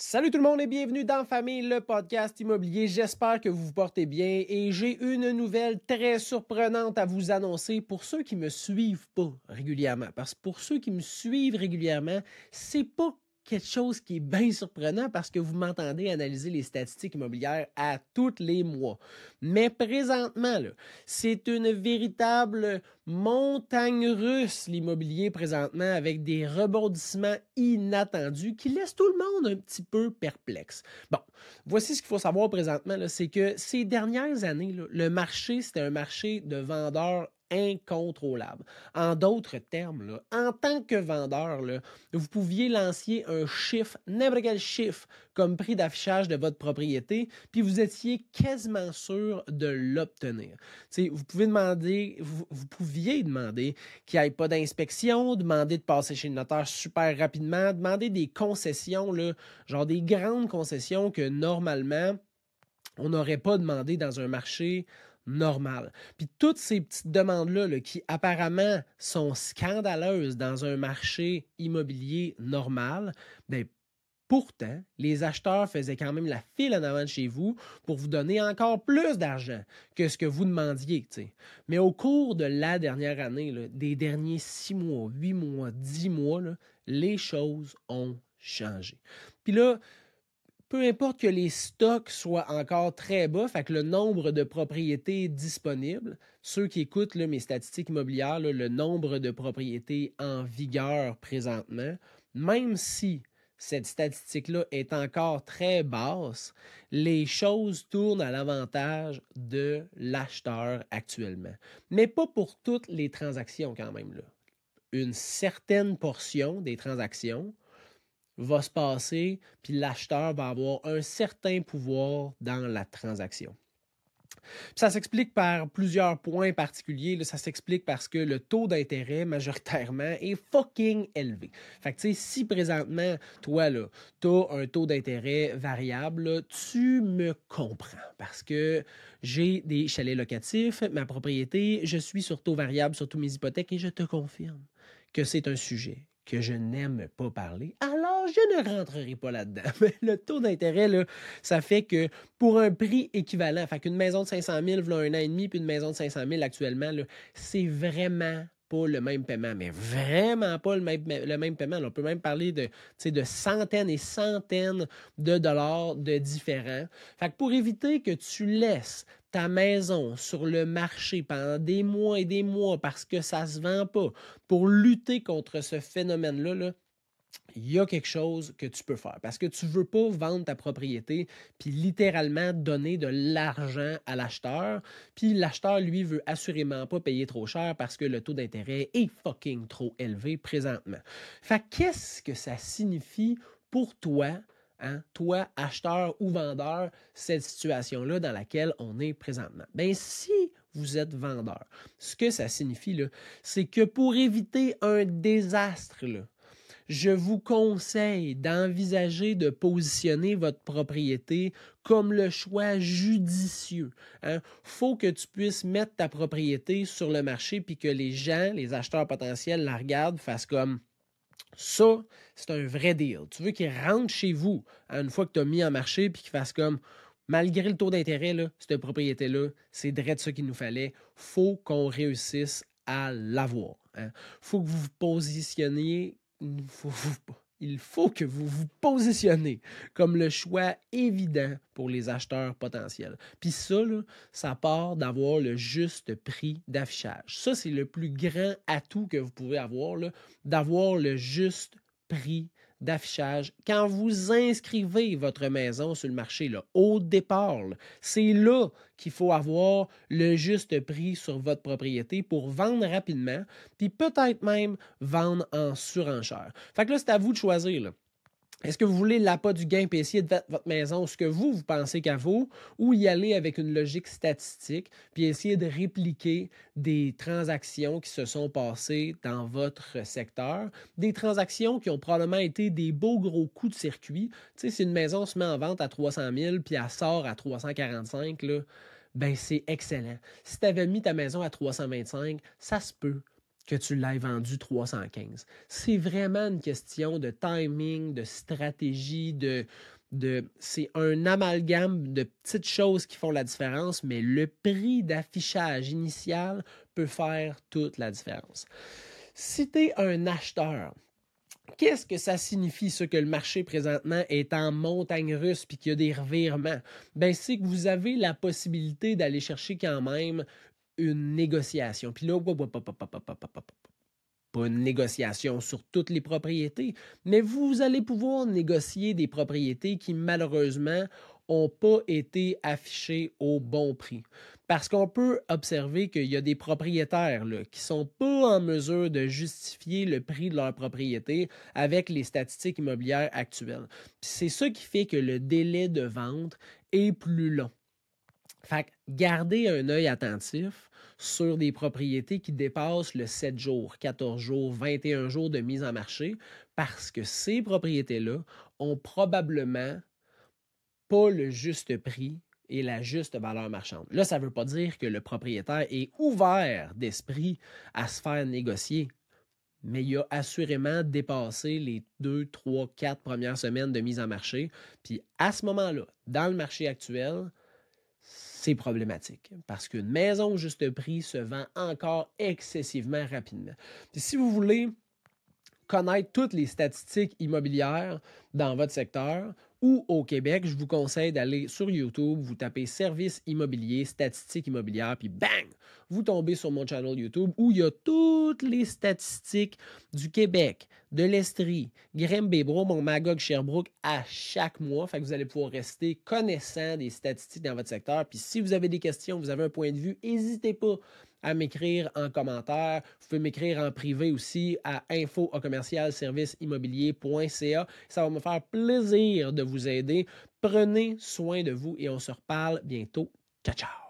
Salut tout le monde et bienvenue dans Famille, le podcast immobilier. J'espère que vous vous portez bien et j'ai une nouvelle très surprenante à vous annoncer pour ceux qui me suivent pas régulièrement. Parce que pour ceux qui me suivent régulièrement, c'est pas quelque chose qui est bien surprenant parce que vous m'entendez analyser les statistiques immobilières à tous les mois. Mais présentement, c'est une véritable montagne russe, l'immobilier présentement, avec des rebondissements inattendus qui laissent tout le monde un petit peu perplexe. Bon, voici ce qu'il faut savoir présentement, c'est que ces dernières années, le marché, c'était un marché de vendeurs incontrôlable. En d'autres termes, en tant que vendeur, vous pouviez lancer un chiffre, n'importe quel chiffre, comme prix d'affichage de votre propriété, puis vous étiez quasiment sûr de l'obtenir. Vous pouvez demander, vous, pouviez demander qu'il n'y ait pas d'inspection, demander de passer chez le notaire super rapidement, demander des concessions, genre des grandes concessions que normalement, on n'aurait pas demandé dans un marché normal. Puis toutes ces petites demandes-là qui apparemment sont scandaleuses dans un marché immobilier normal, bien, Pourtant, les acheteurs faisaient quand même la file en avant de chez vous pour vous donner encore plus d'argent que ce que vous demandiez. Mais au cours de la dernière année, des derniers six mois, huit mois, dix mois, les choses ont changé. Puis là, peu importe que les stocks soient encore très bas, fait que le nombre de propriétés disponibles, ceux qui écoutent mes statistiques immobilières, le nombre de propriétés en vigueur présentement, même si cette statistique-là est encore très basse, les choses tournent à l'avantage de l'acheteur actuellement. Mais pas pour toutes les transactions quand même. Une certaine portion des transactions va se passer, puis l'acheteur va avoir un certain pouvoir dans la transaction. ça s'explique par plusieurs points particuliers. Ça s'explique parce que le taux d'intérêt majoritairement est fucking élevé. Fait que, si présentement, toi, tu as un taux d'intérêt variable, tu me comprends. Parce que j'ai des chalets locatifs, ma propriété, je suis sur taux variable sur toutes mes hypothèques et je te confirme que c'est un sujet que je n'aime pas parler, alors je ne rentrerai pas là-dedans. Mais le taux d'intérêt, ça fait que pour un prix équivalent, fait qu'une maison de 500 000, voilà un an et demi, puis une maison de 500 000 actuellement, c'est vraiment pas le même paiement, mais vraiment pas le même, paiement. on peut même parler de, de centaines et centaines de dollars de différents. Fait que pour éviter que tu laisses ta maison sur le marché pendant des mois et des mois parce que ça se vend pas, pour lutter contre ce phénomène-là, là, il y a quelque chose que tu peux faire parce que tu ne veux pas vendre ta propriété puis littéralement donner de l'argent à l'acheteur, puis l'acheteur lui veut assurément pas payer trop cher parce que le taux d'intérêt est fucking trop élevé présentement. Fait qu'est-ce que ça signifie pour toi Hein, toi, acheteur ou vendeur, cette situation-là dans laquelle on est présentement? Ben, si vous êtes vendeur, ce que ça signifie, c'est que pour éviter un désastre, là, je vous conseille d'envisager de positionner votre propriété comme le choix judicieux. Il hein. faut que tu puisses mettre ta propriété sur le marché puis que les gens, les acheteurs potentiels la regardent, fassent comme ça, c'est un vrai deal. Tu veux qu'ils rentrent chez vous hein, une fois que tu as mis en marché puis qu'ils fassent comme malgré le taux d'intérêt, cette propriété-là, c'est de ça qu'il nous fallait. faut qu'on réussisse à l'avoir. Il hein. faut que vous vous positionniez il faut, que vous vous positionnez comme le choix évident pour les acheteurs potentiels. Puis ça, ça part d'avoir le juste prix d'affichage. Ça, c'est le plus grand atout que vous pouvez avoir, d'avoir le juste prix d'affichage quand vous inscrivez votre maison sur le marché là, au départ. C'est là qu'il faut avoir le juste prix sur votre propriété pour vendre rapidement, puis peut-être même vendre en surenchère. Fait que là, c'est à vous de choisir. Est-ce que vous voulez l'appât du gain et essayer de votre maison ce que vous, vous pensez qu'à vous, ou y aller avec une logique statistique, puis essayer de répliquer des transactions qui se sont passées dans votre secteur, des transactions qui ont probablement été des beaux gros coups de circuit. Tu sais, si une maison se met en vente à 300 000 puis elle sort à 345 là, ben c'est excellent. Si tu avais mis ta maison à 325, ça se peut que tu l'aies vendu 315. C'est vraiment une question de timing, de stratégie, de, c'est un amalgame de petites choses qui font la différence, mais le prix d'affichage initial peut faire toute la différence. Si tu es un acheteur, Qu'est-ce que ça signifie, ce que le marché présentement est en montagne russe puis qu'il y a des revirements? Ben, c'est que vous avez la possibilité d'aller chercher quand même une négociation. Puis là, pas une négociation sur toutes les propriétés, mais vous allez pouvoir négocier des propriétés qui malheureusement n'ont pas été affichées au bon prix. Parce qu'on peut observer qu'il y a des propriétaires là, qui ne sont pas en mesure de justifier le prix de leur propriété avec les statistiques immobilières actuelles. C'est ça qui fait que le délai de vente est plus long. Fait que gardez un œil attentif sur des propriétés qui dépassent le 7 jours, 14 jours, 21 jours de mise en marché parce que ces propriétés-là ont probablement pas le juste prix et la juste valeur marchande. Là, ça ne veut pas dire que le propriétaire est ouvert d'esprit à se faire négocier, mais il a assurément dépassé les deux, trois, quatre premières semaines de mise en marché. Puis à ce moment-là, dans le marché actuel, c'est problématique parce qu'une maison au juste prix se vend encore excessivement rapidement. Si vous voulez connaître toutes les statistiques immobilières dans votre secteur, ou au Québec, je vous conseille d'aller sur YouTube, vous tapez service immobilier, statistiques immobilières, puis bang, vous tombez sur mon channel YouTube où il y a toutes les statistiques du Québec, de l'Estrie, Grimby, mon Magog, Sherbrooke à chaque mois. Fait que vous allez pouvoir rester connaissant des statistiques dans votre secteur. Puis si vous avez des questions, vous avez un point de vue, n'hésitez pas à m'écrire en commentaire. Vous pouvez m'écrire en privé aussi à info immobilier.ca. Ça va me faire plaisir de vous aider. Prenez soin de vous et on se reparle bientôt. Ciao, ciao!